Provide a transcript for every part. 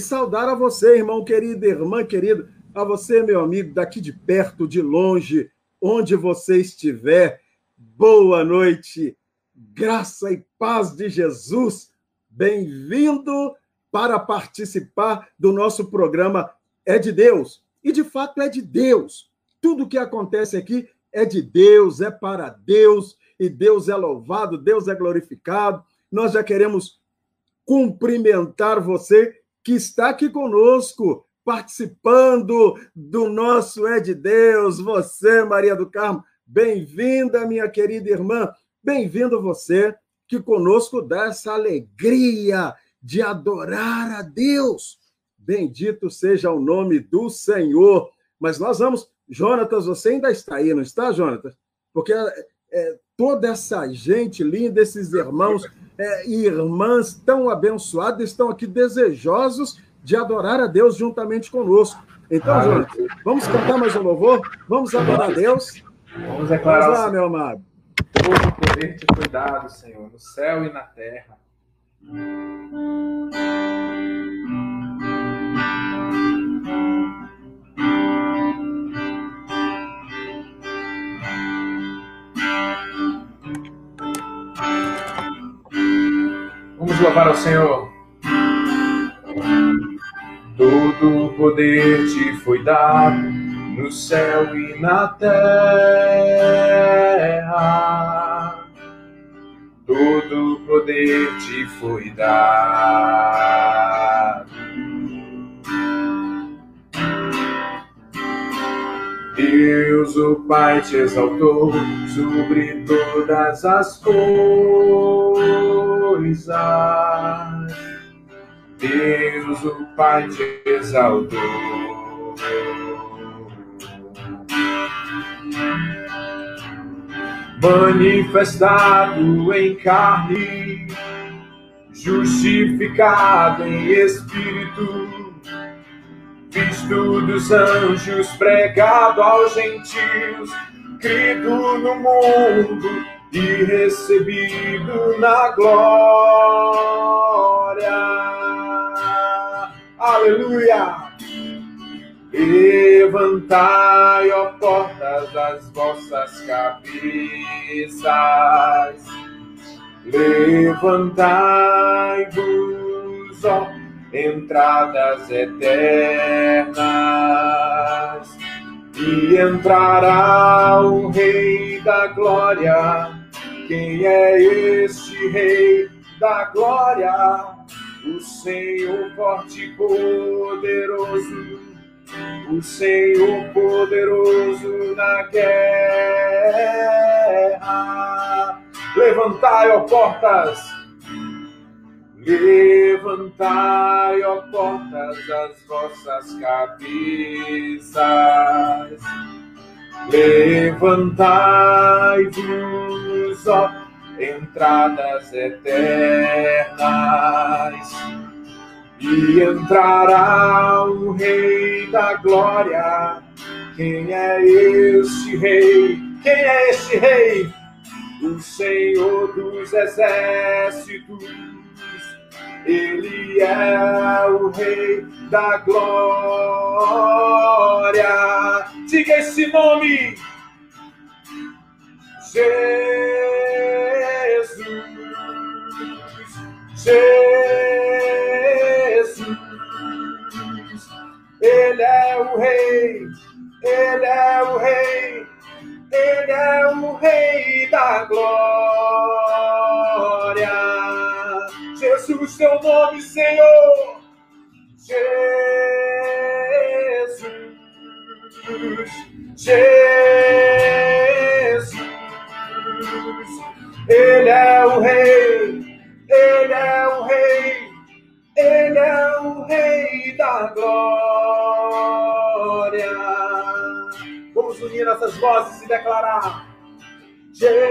saudar a você, irmão querido, irmã querida, a você, meu amigo, daqui de perto, de longe, onde você estiver. Boa noite, graça e paz de Jesus. Bem-vindo para participar do nosso programa É de Deus. E de fato é de Deus. Tudo que acontece aqui é de Deus, é para Deus, e Deus é louvado, Deus é glorificado. Nós já queremos cumprimentar você que está aqui conosco, participando do nosso É de Deus. Você, Maria do Carmo, bem-vinda, minha querida irmã. Bem-vindo você que conosco dá essa alegria de adorar a Deus. Bendito seja o nome do Senhor. Mas nós vamos. Jonatas, você ainda está aí, não está, Jonatas? Porque é, toda essa gente linda, esses irmãos é, e irmãs tão abençoados, estão aqui desejosos de adorar a Deus juntamente conosco. Então, ah, Jonas, vamos cantar mais um louvor? Vamos adorar a Deus? Vamos declarar. Vamos lá, meu amado. Todo poder te foi dado, Senhor, no céu e na terra. Vamos louvar ao Senhor. Todo o poder te foi dado no céu e na terra. Todo o poder te foi dado. Deus, o Pai, te exaltou sobre todas as coisas. Deus, o Pai, te exaltou. Manifestado em carne, justificado em espírito visto dos anjos, pregado aos gentios, crido no mundo e recebido na glória. Aleluia! Levantai, ó portas das vossas cabeças, levantai-vos, ó entradas eternas, e entrará o Rei da Glória. Quem é este Rei da Glória? O Senhor forte e poderoso, o Senhor poderoso na guerra. Levantai, ó portas, Levantai, ó portas, as vossas cabeças. Levantai-vos, ó entradas eternas. E entrará o Rei da Glória. Quem é este Rei? Quem é este Rei? O Senhor dos Exércitos ele é o Rei da Glória. Diga esse nome. Jesus. Jesus. Ele é o Rei. Ele é o Rei. Ele é o Rei da Glória. Jesus, teu nome, Senhor. Jesus, Jesus, Ele é o Rei, Ele é o Rei, Ele é o Rei da glória. Vamos unir nossas vozes e declarar: Jesus.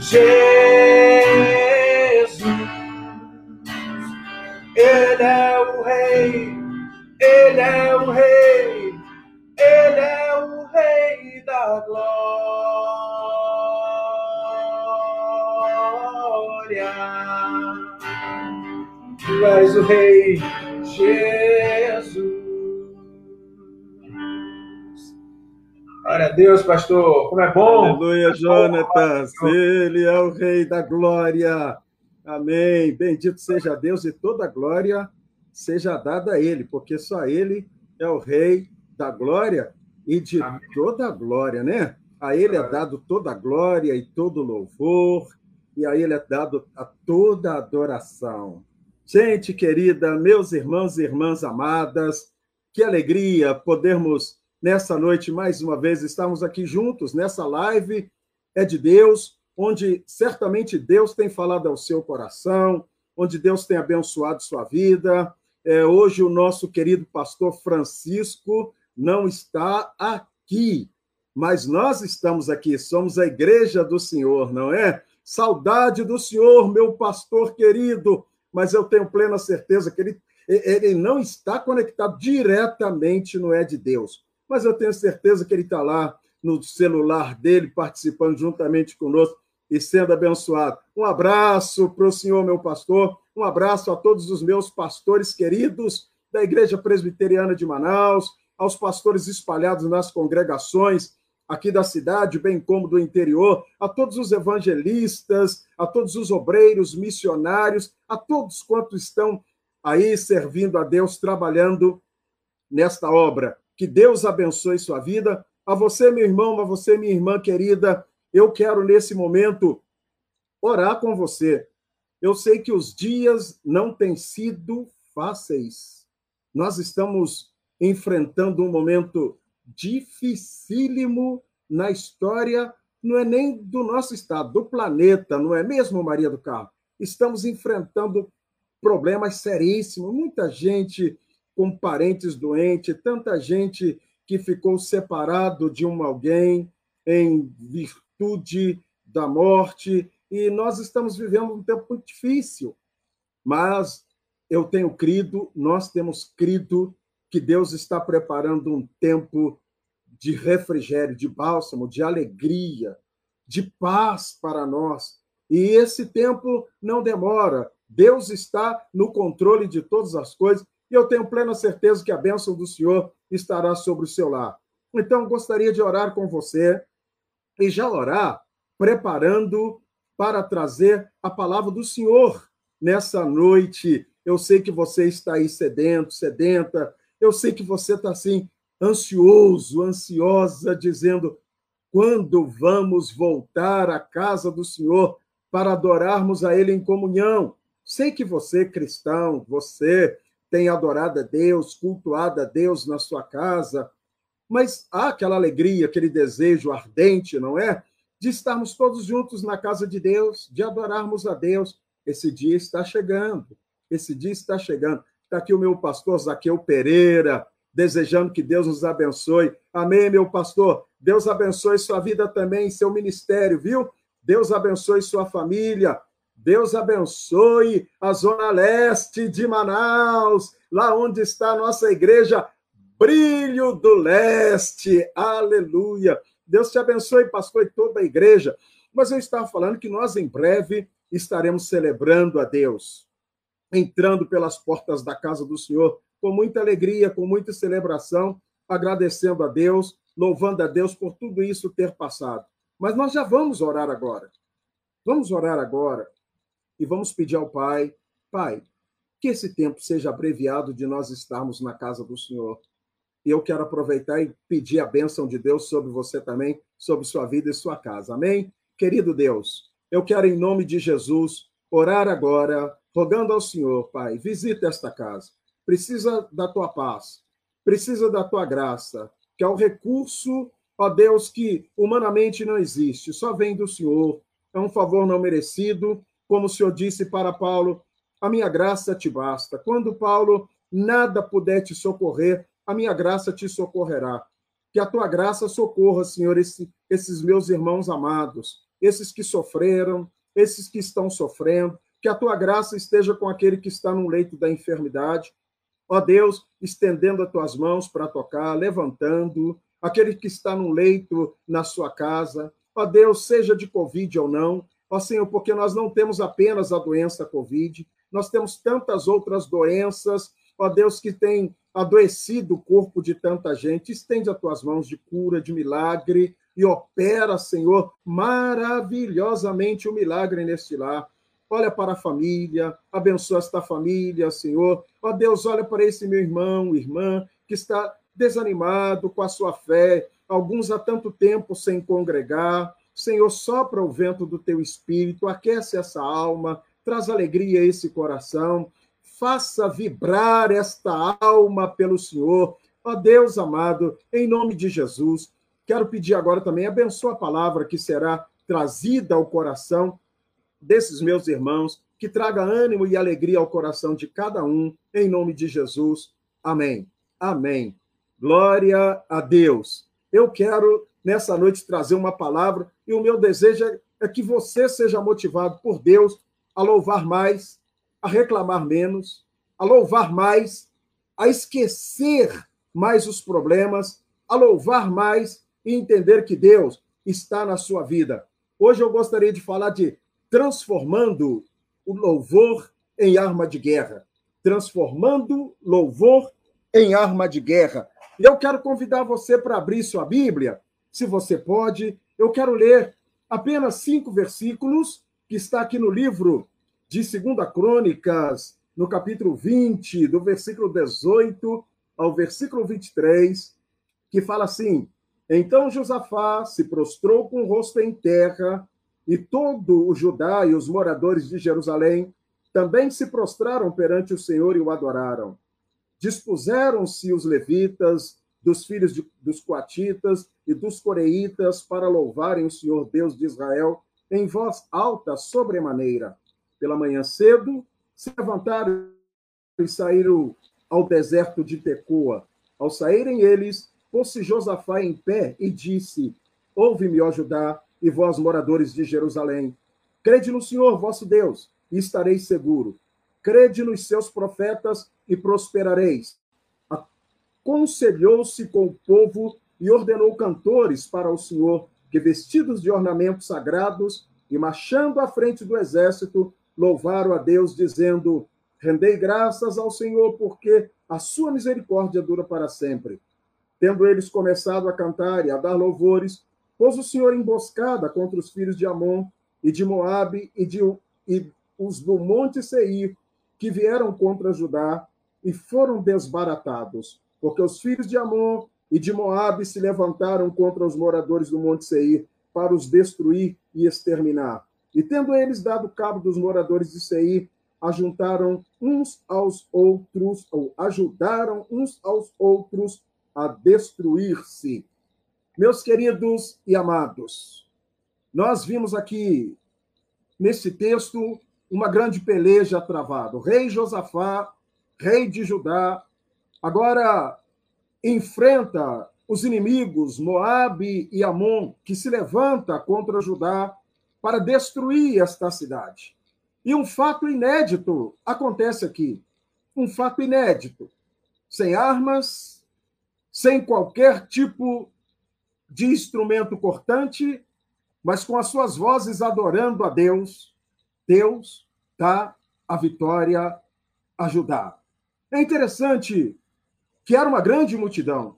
Jesus, Rei, Ele é o Rei, Ele é o Rei da glória. Tu és o Rei Jesus. Glória a Deus, pastor. Como é bom. Aleluia, Jonatas. Ele é o Rei da glória. Amém. Bendito seja Deus e toda glória seja dada a Ele, porque só Ele é o Rei da glória e de Amém. toda glória, né? A Ele é dado toda glória e todo louvor, e a Ele é dado a toda adoração. Gente querida, meus irmãos e irmãs amadas, que alegria podermos, nessa noite, mais uma vez, estarmos aqui juntos, nessa live é de Deus, onde certamente Deus tem falado ao seu coração, onde Deus tem abençoado sua vida. É, hoje, o nosso querido pastor Francisco não está aqui, mas nós estamos aqui, somos a igreja do Senhor, não é? Saudade do Senhor, meu pastor querido, mas eu tenho plena certeza que ele, ele não está conectado diretamente no É de Deus, mas eu tenho certeza que ele está lá no celular dele, participando juntamente conosco e sendo abençoado. Um abraço para o senhor, meu pastor, um abraço a todos os meus pastores queridos da Igreja Presbiteriana de Manaus, aos pastores espalhados nas congregações aqui da cidade, bem como do interior, a todos os evangelistas, a todos os obreiros, missionários, a todos quantos estão aí servindo a Deus, trabalhando nesta obra. Que Deus abençoe sua vida. A você, meu irmão, a você, minha irmã querida, eu quero nesse momento orar com você. Eu sei que os dias não têm sido fáceis. Nós estamos enfrentando um momento dificílimo na história, não é nem do nosso estado, do planeta, não é mesmo, Maria do Carmo? Estamos enfrentando problemas seríssimos, muita gente com parentes doentes, tanta gente que ficou separado de um alguém em virtude da morte, e nós estamos vivendo um tempo muito difícil. Mas eu tenho crido, nós temos crido que Deus está preparando um tempo de refrigério, de bálsamo, de alegria, de paz para nós. E esse tempo não demora. Deus está no controle de todas as coisas e eu tenho plena certeza que a bênção do Senhor estará sobre o seu lar. Então, gostaria de orar com você e já orar preparando para trazer a palavra do Senhor nessa noite. Eu sei que você está aí sedento, sedenta, eu sei que você está assim, ansioso, ansiosa, dizendo: quando vamos voltar à casa do Senhor para adorarmos a Ele em comunhão? Sei que você, cristão, você tem adorado a Deus, cultuado a Deus na sua casa, mas há aquela alegria, aquele desejo ardente, não é? De estarmos todos juntos na casa de Deus, de adorarmos a Deus. Esse dia está chegando, esse dia está chegando. Está aqui o meu pastor Zaqueu Pereira, desejando que Deus nos abençoe. Amém, meu pastor. Deus abençoe sua vida também, seu ministério, viu? Deus abençoe sua família. Deus abençoe a Zona Leste de Manaus, lá onde está a nossa igreja Brilho do Leste. Aleluia. Deus te abençoe, pastor, e toda a igreja. Mas eu estava falando que nós, em breve, estaremos celebrando a Deus entrando pelas portas da casa do Senhor com muita alegria, com muita celebração, agradecendo a Deus, louvando a Deus por tudo isso ter passado. Mas nós já vamos orar agora. Vamos orar agora e vamos pedir ao Pai, Pai, que esse tempo seja abreviado de nós estarmos na casa do Senhor. E eu quero aproveitar e pedir a bênção de Deus sobre você também, sobre sua vida e sua casa. Amém? Querido Deus, eu quero, em nome de Jesus, orar agora rogando ao Senhor, Pai, visita esta casa. Precisa da tua paz, precisa da tua graça, que é o recurso, ó Deus, que humanamente não existe, só vem do Senhor. É um favor não merecido, como o Senhor disse para Paulo: a minha graça te basta. Quando Paulo nada puder te socorrer, a minha graça te socorrerá. Que a tua graça socorra, Senhor, esse, esses meus irmãos amados, esses que sofreram, esses que estão sofrendo, que a tua graça esteja com aquele que está no leito da enfermidade. Ó Deus, estendendo as tuas mãos para tocar, levantando, aquele que está no leito na sua casa. Ó Deus, seja de Covid ou não. Ó Senhor, porque nós não temos apenas a doença Covid, nós temos tantas outras doenças, ó Deus, que tem adoecido o corpo de tanta gente. Estende as tuas mãos de cura, de milagre, e opera, Senhor, maravilhosamente o milagre neste lar. Olha para a família, abençoa esta família, Senhor. Ó Deus, olha para esse meu irmão, irmã, que está desanimado com a sua fé, alguns há tanto tempo sem congregar. Senhor, sopra o vento do teu espírito, aquece essa alma, traz alegria a esse coração, faça vibrar esta alma pelo Senhor. Ó Deus amado, em nome de Jesus, quero pedir agora também, abençoa a palavra que será trazida ao coração desses meus irmãos, que traga ânimo e alegria ao coração de cada um, em nome de Jesus. Amém. Amém. Glória a Deus. Eu quero, nessa noite, trazer uma palavra e o meu desejo é que você seja motivado por Deus a louvar mais, a reclamar menos, a louvar mais, a esquecer mais os problemas, a louvar mais e entender que Deus está na sua vida. Hoje eu gostaria de falar de transformando o louvor em arma de guerra. Transformando louvor em arma de guerra. E eu quero convidar você para abrir sua Bíblia, se você pode. Eu quero ler apenas cinco versículos que está aqui no livro de 2 Crônicas, no capítulo 20, do versículo 18 ao versículo 23, que fala assim: Então Josafá se prostrou com o rosto em terra, e todo o Judá e os moradores de Jerusalém também se prostraram perante o Senhor e o adoraram dispuseram-se os levitas, dos filhos de, dos coatitas e dos coreitas para louvarem o Senhor Deus de Israel em voz alta sobremaneira. Pela manhã cedo, se levantaram e saíram ao deserto de Tecoa. Ao saírem eles, pôs-se Josafá em pé e disse: Ouve-me, ó Judá, e vós, moradores de Jerusalém. Crede no Senhor, vosso Deus, e estareis seguro. Crede nos seus profetas e prosperareis. Aconselhou-se com o povo e ordenou cantores para o Senhor, que vestidos de ornamentos sagrados e marchando à frente do exército, louvaram a Deus, dizendo: Rendei graças ao Senhor, porque a sua misericórdia dura para sempre. Tendo eles começado a cantar e a dar louvores, pôs o Senhor emboscada contra os filhos de Amon e de Moabe e, de, e os do monte Seir, que vieram contra Judá e foram desbaratados, porque os filhos de Amon e de Moabe se levantaram contra os moradores do Monte Seir para os destruir e exterminar. E tendo eles dado cabo dos moradores de Seir, ajuntaram uns aos outros, ou ajudaram uns aos outros a destruir-se. Meus queridos e amados, nós vimos aqui nesse texto uma grande peleja travada. O rei Josafá, rei de Judá, agora enfrenta os inimigos Moabe e Amon, que se levanta contra Judá para destruir esta cidade. E um fato inédito acontece aqui. Um fato inédito. Sem armas, sem qualquer tipo de instrumento cortante, mas com as suas vozes adorando a Deus, Deus dá a vitória a Judá. É interessante que era uma grande multidão.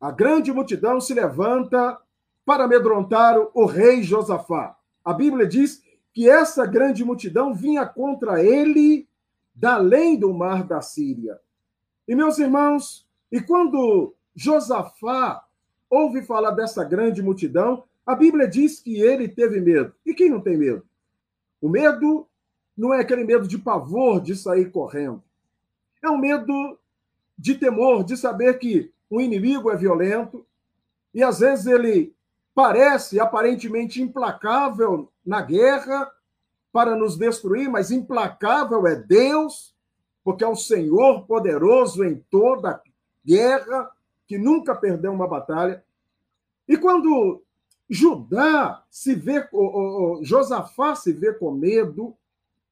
A grande multidão se levanta para amedrontar o rei Josafá. A Bíblia diz que essa grande multidão vinha contra ele da além do mar da Síria. E meus irmãos, e quando Josafá ouve falar dessa grande multidão, a Bíblia diz que ele teve medo. E quem não tem medo? O medo não é aquele medo de pavor de sair correndo. É um medo de temor, de saber que o inimigo é violento e às vezes ele parece aparentemente implacável na guerra para nos destruir, mas implacável é Deus, porque é o Senhor poderoso em toda guerra, que nunca perdeu uma batalha. E quando Judá se vê, Josafá se vê com medo,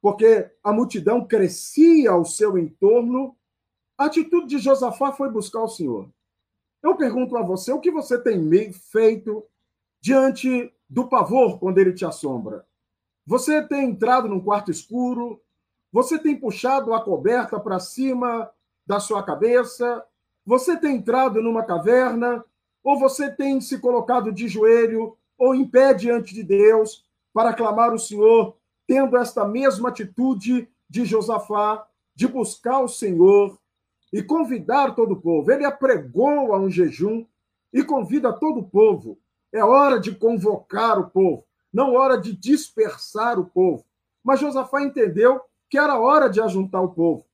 porque a multidão crescia ao seu entorno. A atitude de Josafá foi buscar o Senhor. Eu pergunto a você, o que você tem feito diante do pavor quando ele te assombra? Você tem entrado num quarto escuro, Você tem puxado a coberta para cima da sua cabeça? Você tem entrado numa caverna? Ou você tem se colocado de joelho ou em pé diante de Deus para clamar o Senhor, tendo esta mesma atitude de Josafá, de buscar o Senhor e convidar todo o povo? Ele apregou a um jejum e convida todo o povo. É hora de convocar o povo, não hora de dispersar o povo. Mas Josafá entendeu que era hora de ajuntar o povo.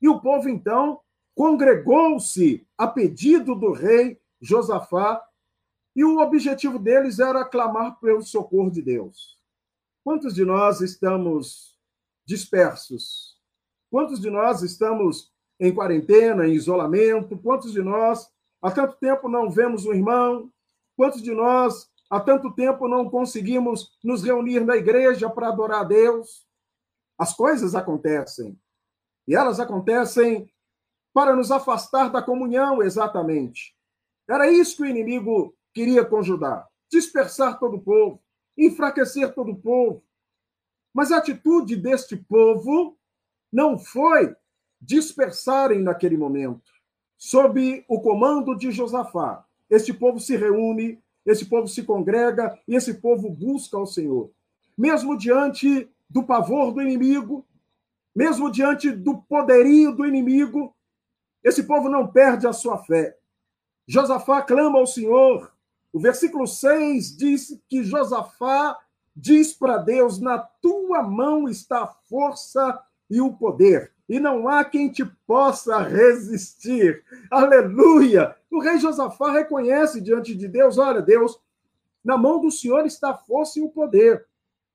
E o povo, então, congregou-se a pedido do rei Josafá, e o objetivo deles era clamar pelo socorro de Deus. Quantos de nós estamos dispersos? Quantos de nós estamos em quarentena, em isolamento? Quantos de nós há tanto tempo não vemos um irmão? Quantos de nós há tanto tempo não conseguimos nos reunir na igreja para adorar a Deus? As coisas acontecem. E elas acontecem para nos afastar da comunhão, exatamente. Era isso que o inimigo queria conjugar: dispersar todo o povo, enfraquecer todo o povo. Mas a atitude deste povo não foi dispersarem naquele momento. Sob o comando de Josafá, este povo se reúne, esse povo se congrega e esse povo busca ao Senhor. Mesmo diante do pavor do inimigo, mesmo diante do poderio do inimigo, esse povo não perde a sua fé. Josafá clama ao Senhor. O versículo 6 diz que Josafá diz para Deus: Na tua mão está a força e o poder, e não há quem te possa resistir. Aleluia! O rei Josafá reconhece diante de Deus: Olha, Deus, na mão do Senhor está a força e o poder.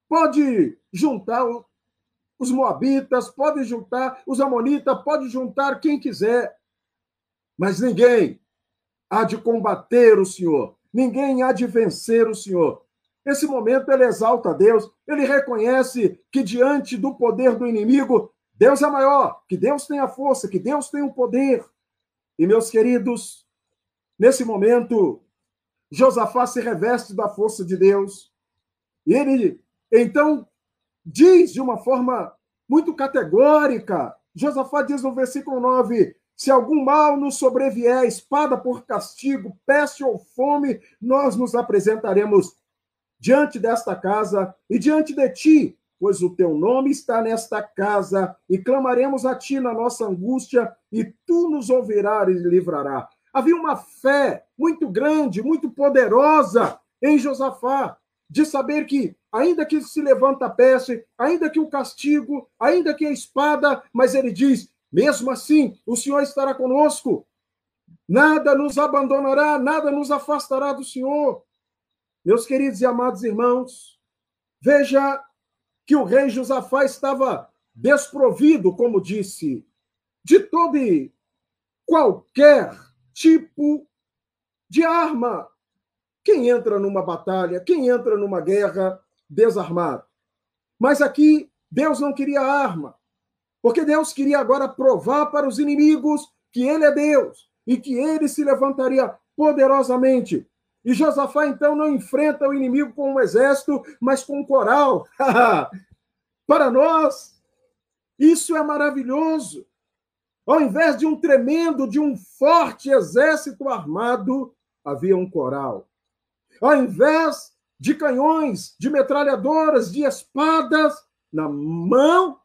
Pode juntar os moabitas, pode juntar os amonitas, pode juntar quem quiser. Mas ninguém há de combater o Senhor, ninguém há de vencer o Senhor. Nesse momento ele exalta a Deus, ele reconhece que diante do poder do inimigo, Deus é maior, que Deus tem a força, que Deus tem o poder. E meus queridos, nesse momento, Josafá se reveste da força de Deus. E ele então, diz de uma forma muito categórica, Josafá diz no versículo 9: se algum mal nos sobrevier, espada por castigo, peste ou fome, nós nos apresentaremos diante desta casa e diante de ti, pois o teu nome está nesta casa, e clamaremos a ti na nossa angústia, e tu nos ouvirás e livrará. Havia uma fé muito grande, muito poderosa em Josafá, de saber que ainda que se levanta a peste, ainda que o castigo, ainda que a espada, mas ele diz: mesmo assim, o Senhor estará conosco. Nada nos abandonará, nada nos afastará do Senhor. Meus queridos e amados irmãos, veja que o rei Josafá estava desprovido, como disse, de todo e qualquer tipo de arma. Quem entra numa batalha, quem entra numa guerra, desarmado. Mas aqui Deus não queria arma, porque Deus queria agora provar para os inimigos que ele é Deus e que ele se levantaria poderosamente. E Josafá então não enfrenta o inimigo com um exército, mas com um coral. para nós, isso é maravilhoso. Ao invés de um tremendo, de um forte exército armado, havia um coral. Ao invés de canhões, de metralhadoras, de espadas na mão,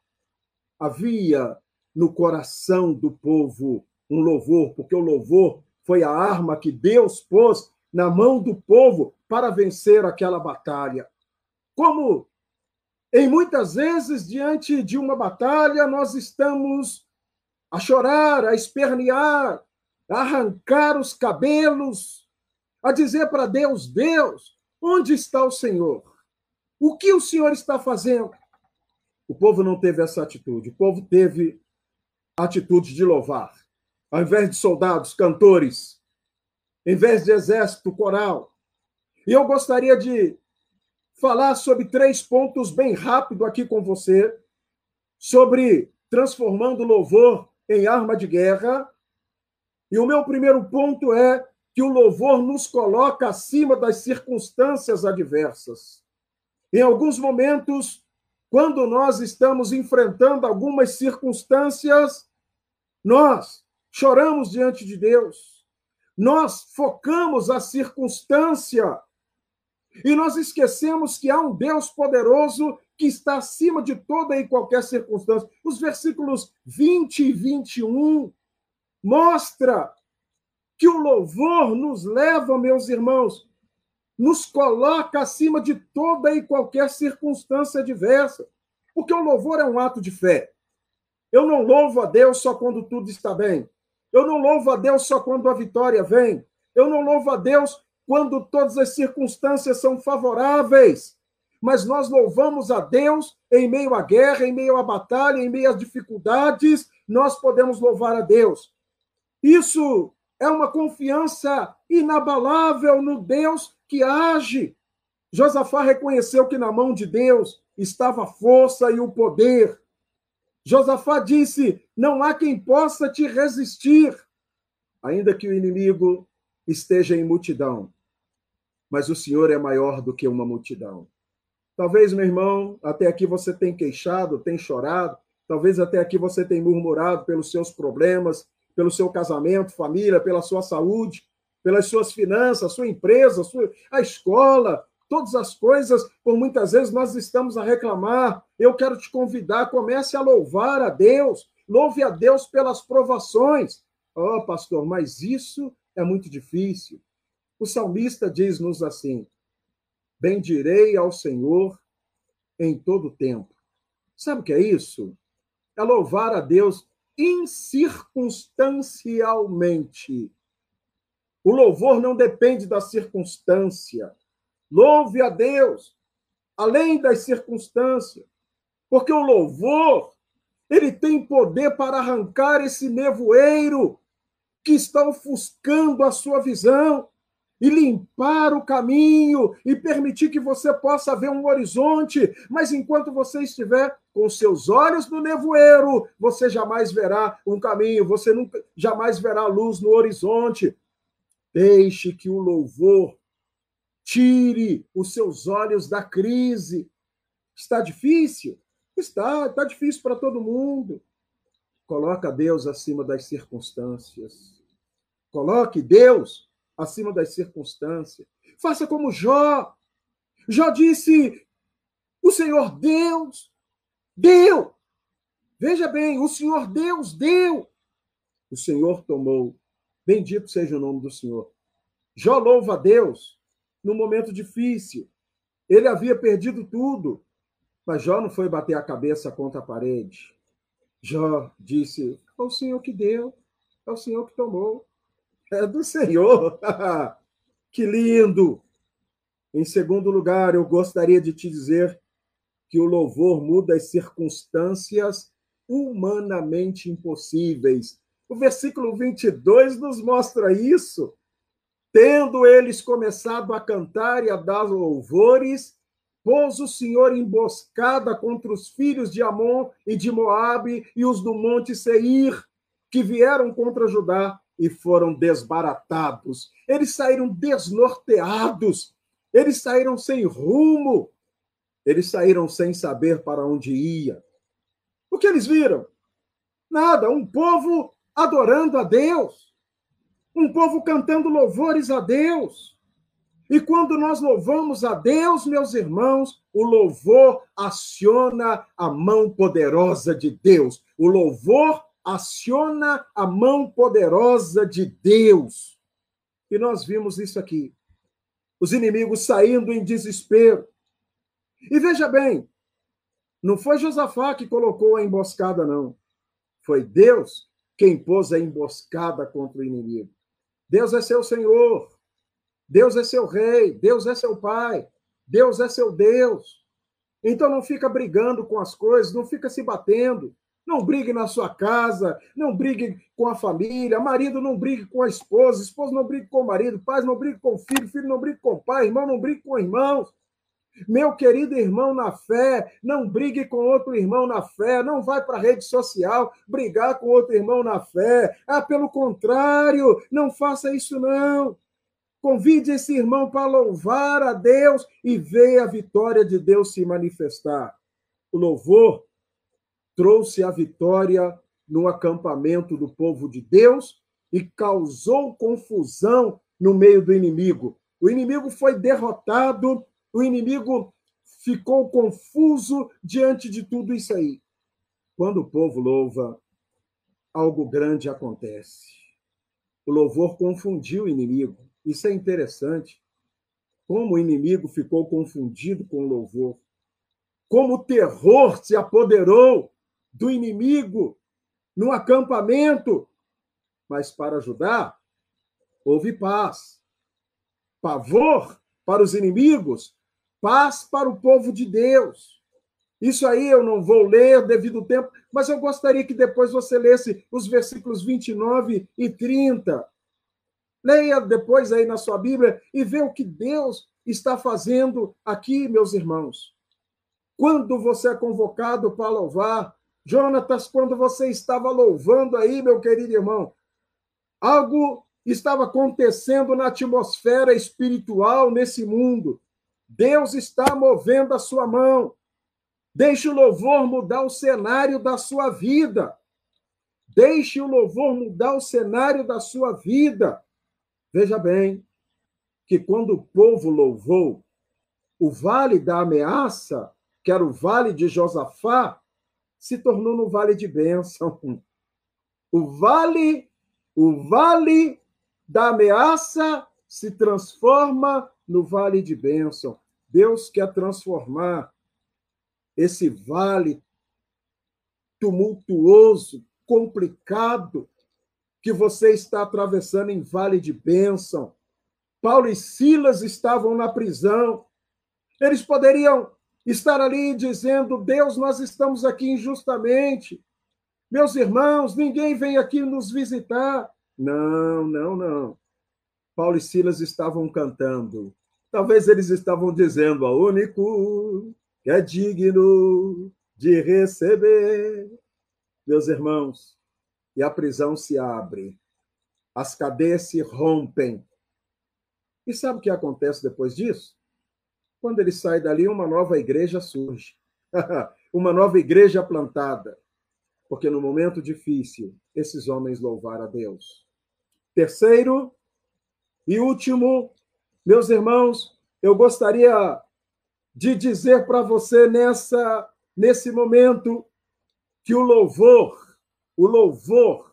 havia no coração do povo um louvor, porque o louvor foi a arma que Deus pôs na mão do povo para vencer aquela batalha. Como em muitas vezes, diante de uma batalha, nós estamos a chorar, a espernear, a arrancar os cabelos, a dizer para Deus: Deus, Onde está o Senhor? O que o Senhor está fazendo? O povo não teve essa atitude. O povo teve a atitude de louvar. Ao invés de soldados, cantores, em vez de exército, coral. E eu gostaria de falar sobre três pontos bem rápido aqui com você, sobre transformando louvor em arma de guerra. E o meu primeiro ponto é que o louvor nos coloca acima das circunstâncias adversas. Em alguns momentos, quando nós estamos enfrentando algumas circunstâncias, nós choramos diante de Deus, nós focamos a circunstância e nós esquecemos que há um Deus poderoso que está acima de toda e qualquer circunstância. Os versículos 20 e 21 mostra que o louvor nos leva, meus irmãos, nos coloca acima de toda e qualquer circunstância diversa. Porque o louvor é um ato de fé. Eu não louvo a Deus só quando tudo está bem. Eu não louvo a Deus só quando a vitória vem. Eu não louvo a Deus quando todas as circunstâncias são favoráveis. Mas nós louvamos a Deus em meio à guerra, em meio à batalha, em meio às dificuldades, nós podemos louvar a Deus. Isso é uma confiança inabalável no Deus que age. Josafá reconheceu que na mão de Deus estava a força e o poder. Josafá disse: Não há quem possa te resistir, ainda que o inimigo esteja em multidão. Mas o Senhor é maior do que uma multidão. Talvez, meu irmão, até aqui você tem queixado, tem chorado, talvez até aqui você tem murmurado pelos seus problemas, pelo seu casamento, família, pela sua saúde, pelas suas finanças, sua empresa, sua, a escola, todas as coisas, por muitas vezes nós estamos a reclamar. Eu quero te convidar, comece a louvar a Deus, louve a Deus pelas provações. Oh, pastor, mas isso é muito difícil. O salmista diz-nos assim: Bendirei ao Senhor em todo tempo. Sabe o que é isso? É louvar a Deus incircunstancialmente. O louvor não depende da circunstância. Louve a Deus além das circunstâncias, porque o louvor ele tem poder para arrancar esse nevoeiro que está ofuscando a sua visão e limpar o caminho e permitir que você possa ver um horizonte, mas enquanto você estiver com seus olhos no nevoeiro, você jamais verá um caminho, você nunca jamais verá luz no horizonte. Deixe que o louvor tire os seus olhos da crise. Está difícil? Está, está difícil para todo mundo. Coloca Deus acima das circunstâncias. Coloque Deus acima das circunstâncias. Faça como Jó. Jó disse: O Senhor Deus deu. Veja bem, o Senhor Deus deu. O Senhor tomou. Bendito seja o nome do Senhor. Jó louva a Deus no momento difícil. Ele havia perdido tudo, mas Jó não foi bater a cabeça contra a parede. Jó disse: É o Senhor que deu, é o Senhor que tomou. É do Senhor. que lindo! Em segundo lugar, eu gostaria de te dizer que o louvor muda as circunstâncias humanamente impossíveis. O versículo 22 nos mostra isso. Tendo eles começado a cantar e a dar louvores, pôs o Senhor emboscada contra os filhos de Amon e de Moabe e os do monte Seir, que vieram contra Judá e foram desbaratados. Eles saíram desnorteados, eles saíram sem rumo, eles saíram sem saber para onde ia. O que eles viram? Nada, um povo adorando a Deus, um povo cantando louvores a Deus. E quando nós louvamos a Deus, meus irmãos, o louvor aciona a mão poderosa de Deus. O louvor aciona a mão poderosa de Deus. E nós vimos isso aqui. Os inimigos saindo em desespero. E veja bem, não foi Josafá que colocou a emboscada, não. Foi Deus quem pôs a emboscada contra o inimigo. Deus é seu Senhor. Deus é seu rei. Deus é seu pai. Deus é seu Deus. Então não fica brigando com as coisas, não fica se batendo. Não brigue na sua casa, não brigue com a família, marido não brigue com a esposa, esposa não brigue com o marido, pai não brigue com o filho, filho não brigue com o pai, irmão não brigue com irmãos. Meu querido irmão na fé, não brigue com outro irmão na fé, não vai para a rede social brigar com outro irmão na fé. Ah, pelo contrário, não faça isso não. Convide esse irmão para louvar a Deus e ver a vitória de Deus se manifestar. O louvor trouxe a vitória no acampamento do povo de Deus e causou confusão no meio do inimigo. O inimigo foi derrotado, o inimigo ficou confuso diante de tudo isso aí. Quando o povo louva, algo grande acontece. O louvor confundiu o inimigo. Isso é interessante. Como o inimigo ficou confundido com o louvor. Como o terror se apoderou do inimigo no acampamento. Mas para ajudar, houve paz. Pavor para os inimigos, paz para o povo de Deus. Isso aí eu não vou ler devido ao tempo, mas eu gostaria que depois você lesse os versículos 29 e 30. Leia depois aí na sua Bíblia e vê o que Deus está fazendo aqui, meus irmãos. Quando você é convocado para louvar, Jonatas, quando você estava louvando aí, meu querido irmão, algo estava acontecendo na atmosfera espiritual nesse mundo. Deus está movendo a sua mão. Deixe o louvor mudar o cenário da sua vida. Deixe o louvor mudar o cenário da sua vida. Veja bem que quando o povo louvou, o vale da ameaça, que era o vale de Josafá, se tornou no vale de bênção. O vale, o vale da ameaça se transforma no vale de bênção. Deus quer transformar esse vale tumultuoso, complicado, que você está atravessando em vale de bênção. Paulo e Silas estavam na prisão. Eles poderiam estar ali dizendo: Deus, nós estamos aqui injustamente. Meus irmãos, ninguém vem aqui nos visitar. Não, não, não. Paulo e Silas estavam cantando. Talvez eles estavam dizendo: a único que é digno de receber. Meus irmãos, e a prisão se abre, as cadeias se rompem. E sabe o que acontece depois disso? Quando ele sai dali, uma nova igreja surge. uma nova igreja plantada. Porque no momento difícil, esses homens louvaram a Deus. Terceiro e último, meus irmãos, eu gostaria de dizer para você nessa nesse momento que o louvor, o louvor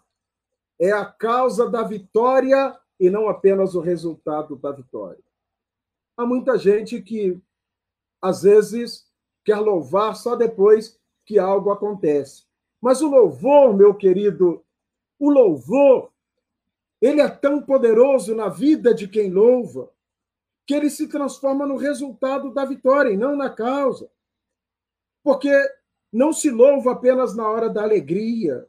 é a causa da vitória e não apenas o resultado da vitória. Há muita gente que às vezes quer louvar só depois que algo acontece. Mas o louvor, meu querido, o louvor, ele é tão poderoso na vida de quem louva que ele se transforma no resultado da vitória e não na causa. Porque não se louva apenas na hora da alegria,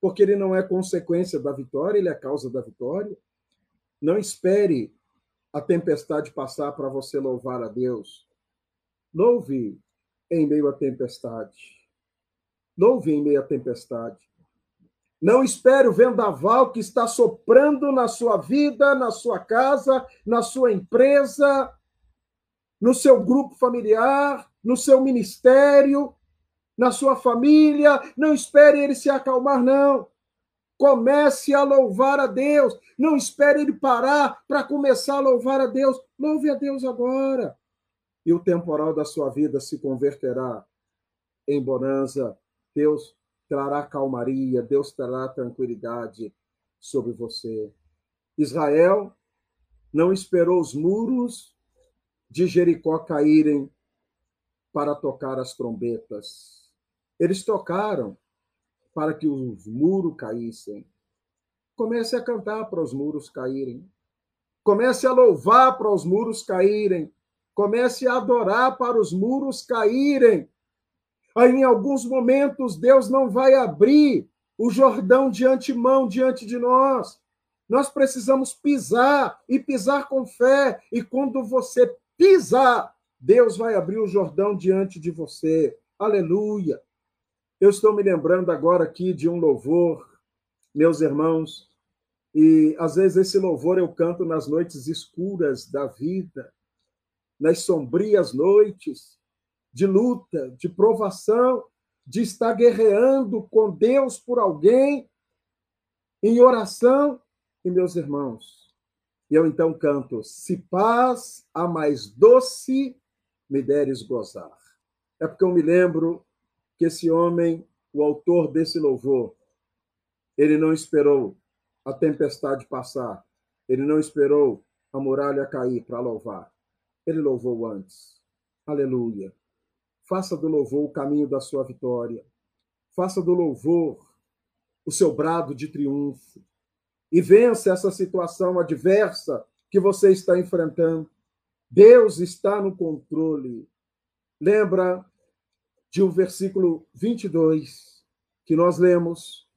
porque ele não é consequência da vitória, ele é causa da vitória. Não espere a tempestade passar para você louvar a Deus. Louve em meio à tempestade. Louve em meio à tempestade. Não espere o vendaval que está soprando na sua vida, na sua casa, na sua empresa, no seu grupo familiar, no seu ministério, na sua família. Não espere ele se acalmar, não. Comece a louvar a Deus. Não espere ele parar para começar a louvar a Deus. Louve a Deus agora. E o temporal da sua vida se converterá em bonança. Deus trará calmaria, Deus trará tranquilidade sobre você. Israel não esperou os muros de Jericó caírem para tocar as trombetas. Eles tocaram para que os muros caíssem. Comece a cantar para os muros caírem. Comece a louvar para os muros caírem. Comece a adorar para os muros caírem. Aí, em alguns momentos, Deus não vai abrir o Jordão de antemão diante de nós. Nós precisamos pisar e pisar com fé. E quando você pisar, Deus vai abrir o Jordão diante de você. Aleluia. Eu estou me lembrando agora aqui de um louvor, meus irmãos, e às vezes esse louvor eu canto nas noites escuras da vida, nas sombrias noites, de luta, de provação, de estar guerreando com Deus por alguém em oração. E meus irmãos, eu então canto: Se paz a mais doce me deres gozar. É porque eu me lembro que esse homem, o autor desse louvor, ele não esperou a tempestade passar, ele não esperou a muralha cair para louvar. Ele louvou antes. Aleluia. Faça do louvor o caminho da sua vitória. Faça do louvor o seu brado de triunfo. E vença essa situação adversa que você está enfrentando. Deus está no controle. Lembra de um versículo 22 que nós lemos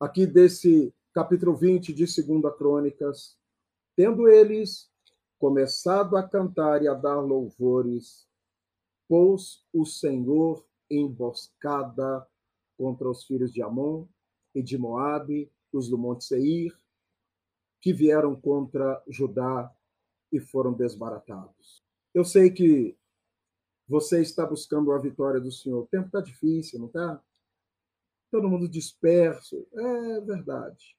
aqui desse capítulo 20 de 2 Crônicas. Tendo eles começado a cantar e a dar louvores, pôs o Senhor emboscada contra os filhos de Amon e de Moabe, os do Monte Seir, que vieram contra Judá e foram desbaratados. Eu sei que você está buscando a vitória do Senhor. O tempo está difícil, não está? Todo mundo disperso. É verdade.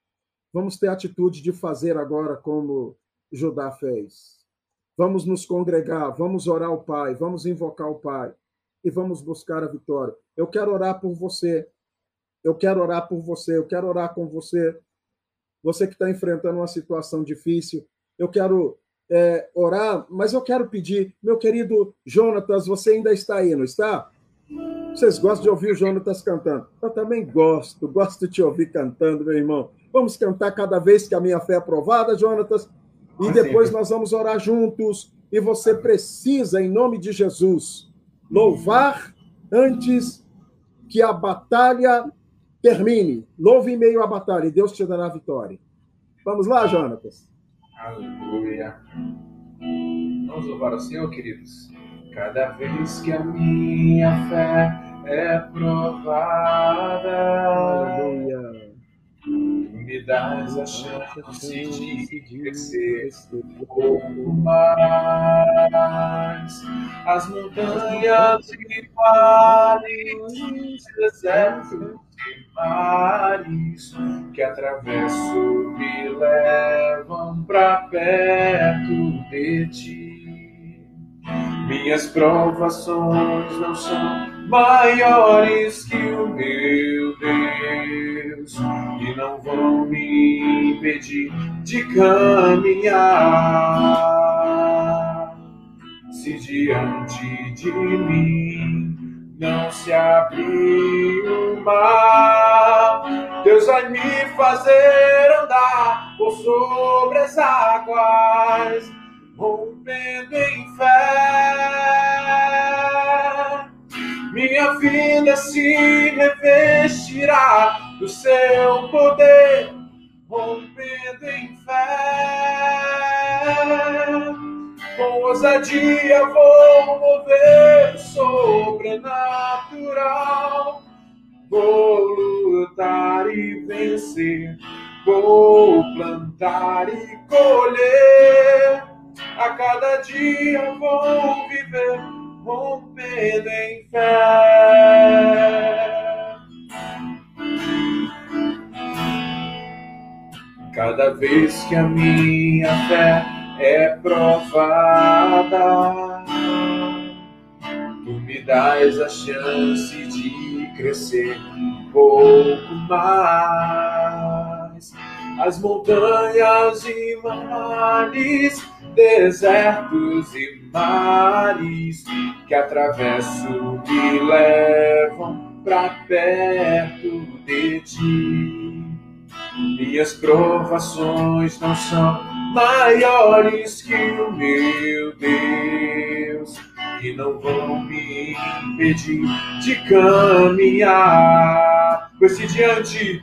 Vamos ter a atitude de fazer agora como Judá fez. Vamos nos congregar, vamos orar ao Pai, vamos invocar o Pai e vamos buscar a vitória. Eu quero orar por você. Eu quero orar por você. Eu quero orar com você. Você que está enfrentando uma situação difícil. Eu quero é, orar, mas eu quero pedir, meu querido Jonatas, você ainda está aí, não está? Vocês gostam de ouvir o Jonatas cantando? Eu também gosto, gosto de te ouvir cantando, meu irmão. Vamos cantar cada vez que a minha fé é aprovada, Jonatas. E depois nós vamos orar juntos. E você precisa, em nome de Jesus, louvar antes que a batalha termine. Louve em meio à batalha e Deus te dará a vitória. Vamos lá, Jonatas. Aleluia. Vamos louvar o Senhor, queridos. Cada vez que a minha fé é provada. Aleluia me dás a chance de crescer um pouco mais. As montanhas e vales, desertos e mares que atravesso me levam para perto de ti. Minhas provações não são maiores que o meu Deus e não vão me impedir de caminhar. Se diante de mim não se abrir o mar, Deus vai me fazer andar por sobre as águas, rompendo em vida se revestirá do seu poder, rompendo em fé. Com ousadia vou mover o sobrenatural. Vou lutar e vencer, vou plantar e colher. A cada dia vou viver rompendo em fé. Cada vez que a minha fé é provada, tu me dás a chance de crescer um pouco mais. As montanhas e mares desertos e mares que atravesso me levam para perto de ti. Minhas provações não são maiores que o meu Deus, e não vão me impedir de caminhar. Pois se diante,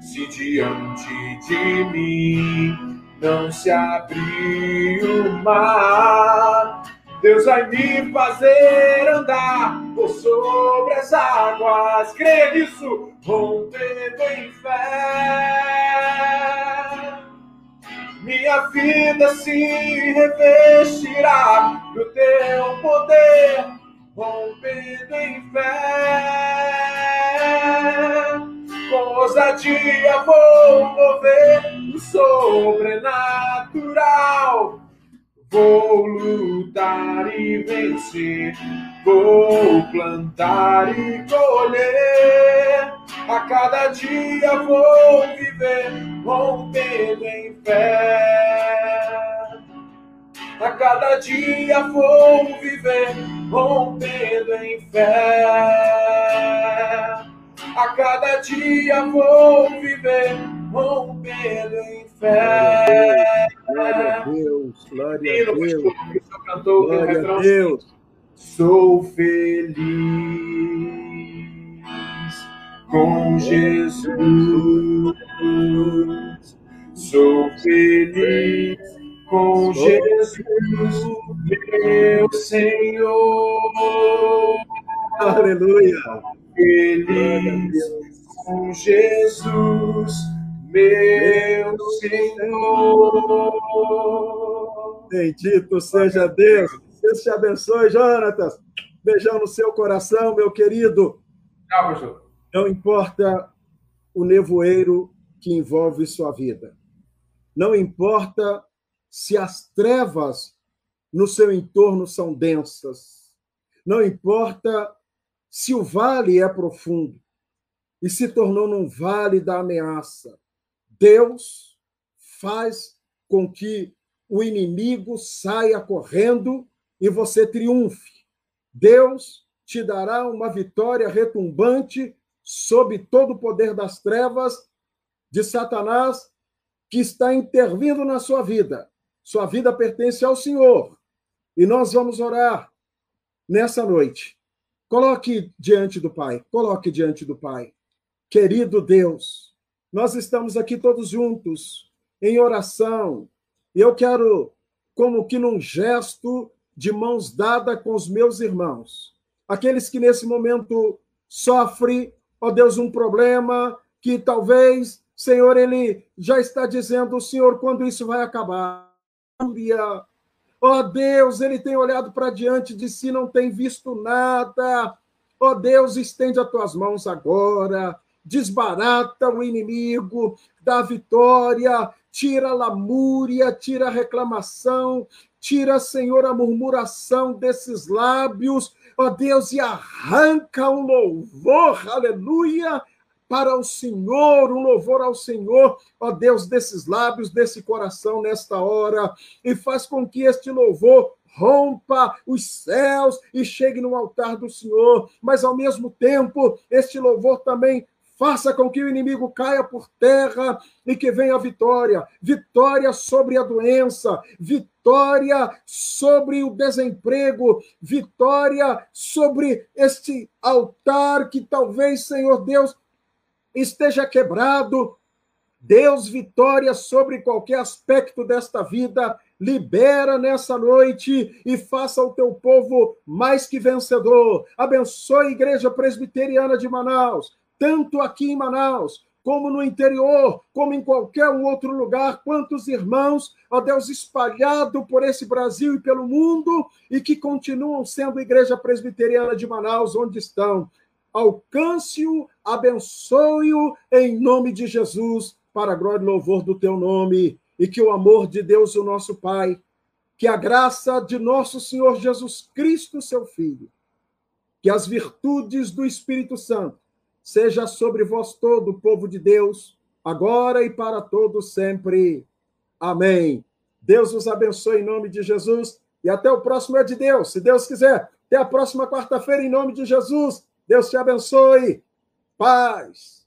se diante de mim não se abrir o mar. Deus vai me fazer andar por sobre as águas. Creia nisso, rompendo em fé. Minha vida se revestirá do teu poder, rompendo em fé. Com ousadia vou mover o sobrenatural. Vou lutar e vencer, vou plantar e colher. A cada dia vou viver rompendo em fé. A cada dia vou viver rompendo em fé. A cada dia vou viver rompendo em fé. Glória a Deus, glória a Deus. Glória a Deus. Sou feliz com Jesus. Sou feliz com Jesus, meu Senhor. Aleluia. Feliz com Jesus, meu Senhor. Bendito seja Deus. Deus te abençoe, Jonatas. Beijão no seu coração, meu querido. Tchau. Não importa o nevoeiro que envolve sua vida. Não importa se as trevas no seu entorno são densas. Não importa se o vale é profundo e se tornou num vale da ameaça. Deus faz com que o inimigo saia correndo e você triunfe. Deus te dará uma vitória retumbante sob todo o poder das trevas de Satanás que está intervindo na sua vida. Sua vida pertence ao Senhor. E nós vamos orar nessa noite. Coloque diante do Pai, coloque diante do Pai. Querido Deus, nós estamos aqui todos juntos em oração. Eu quero, como que num gesto de mãos dadas com os meus irmãos, aqueles que nesse momento sofrem, ó Deus, um problema que talvez, Senhor, ele já está dizendo, Senhor, quando isso vai acabar. Ó Deus, ele tem olhado para diante de si, não tem visto nada. Ó Deus, estende as tuas mãos agora, desbarata o inimigo, dá vitória, tira a lamúria, tira a reclamação, tira, Senhor, a murmuração desses lábios, ó Deus, e arranca um louvor, aleluia, para o Senhor, um louvor ao Senhor, ó Deus, desses lábios, desse coração nesta hora, e faz com que este louvor rompa os céus e chegue no altar do Senhor, mas ao mesmo tempo, este louvor também faça com que o inimigo caia por terra e que venha a vitória. Vitória sobre a doença, vitória sobre o desemprego, vitória sobre este altar que talvez, Senhor Deus, esteja quebrado. Deus, vitória sobre qualquer aspecto desta vida, libera nessa noite e faça o teu povo mais que vencedor. Abençoe a Igreja Presbiteriana de Manaus, tanto aqui em Manaus, como no interior, como em qualquer um outro lugar, quantos irmãos, ó Deus, espalhado por esse Brasil e pelo mundo, e que continuam sendo Igreja Presbiteriana de Manaus, onde estão. Alcance-o, abençoe-o em nome de Jesus, para a glória e louvor do teu nome, e que o amor de Deus, o nosso Pai, que a graça de nosso Senhor Jesus Cristo, seu Filho, que as virtudes do Espírito Santo seja sobre vós todo o povo de Deus, agora e para todos sempre. Amém. Deus os abençoe em nome de Jesus e até o próximo é de Deus, se Deus quiser. Até a próxima quarta-feira em nome de Jesus. Deus te abençoe. Paz.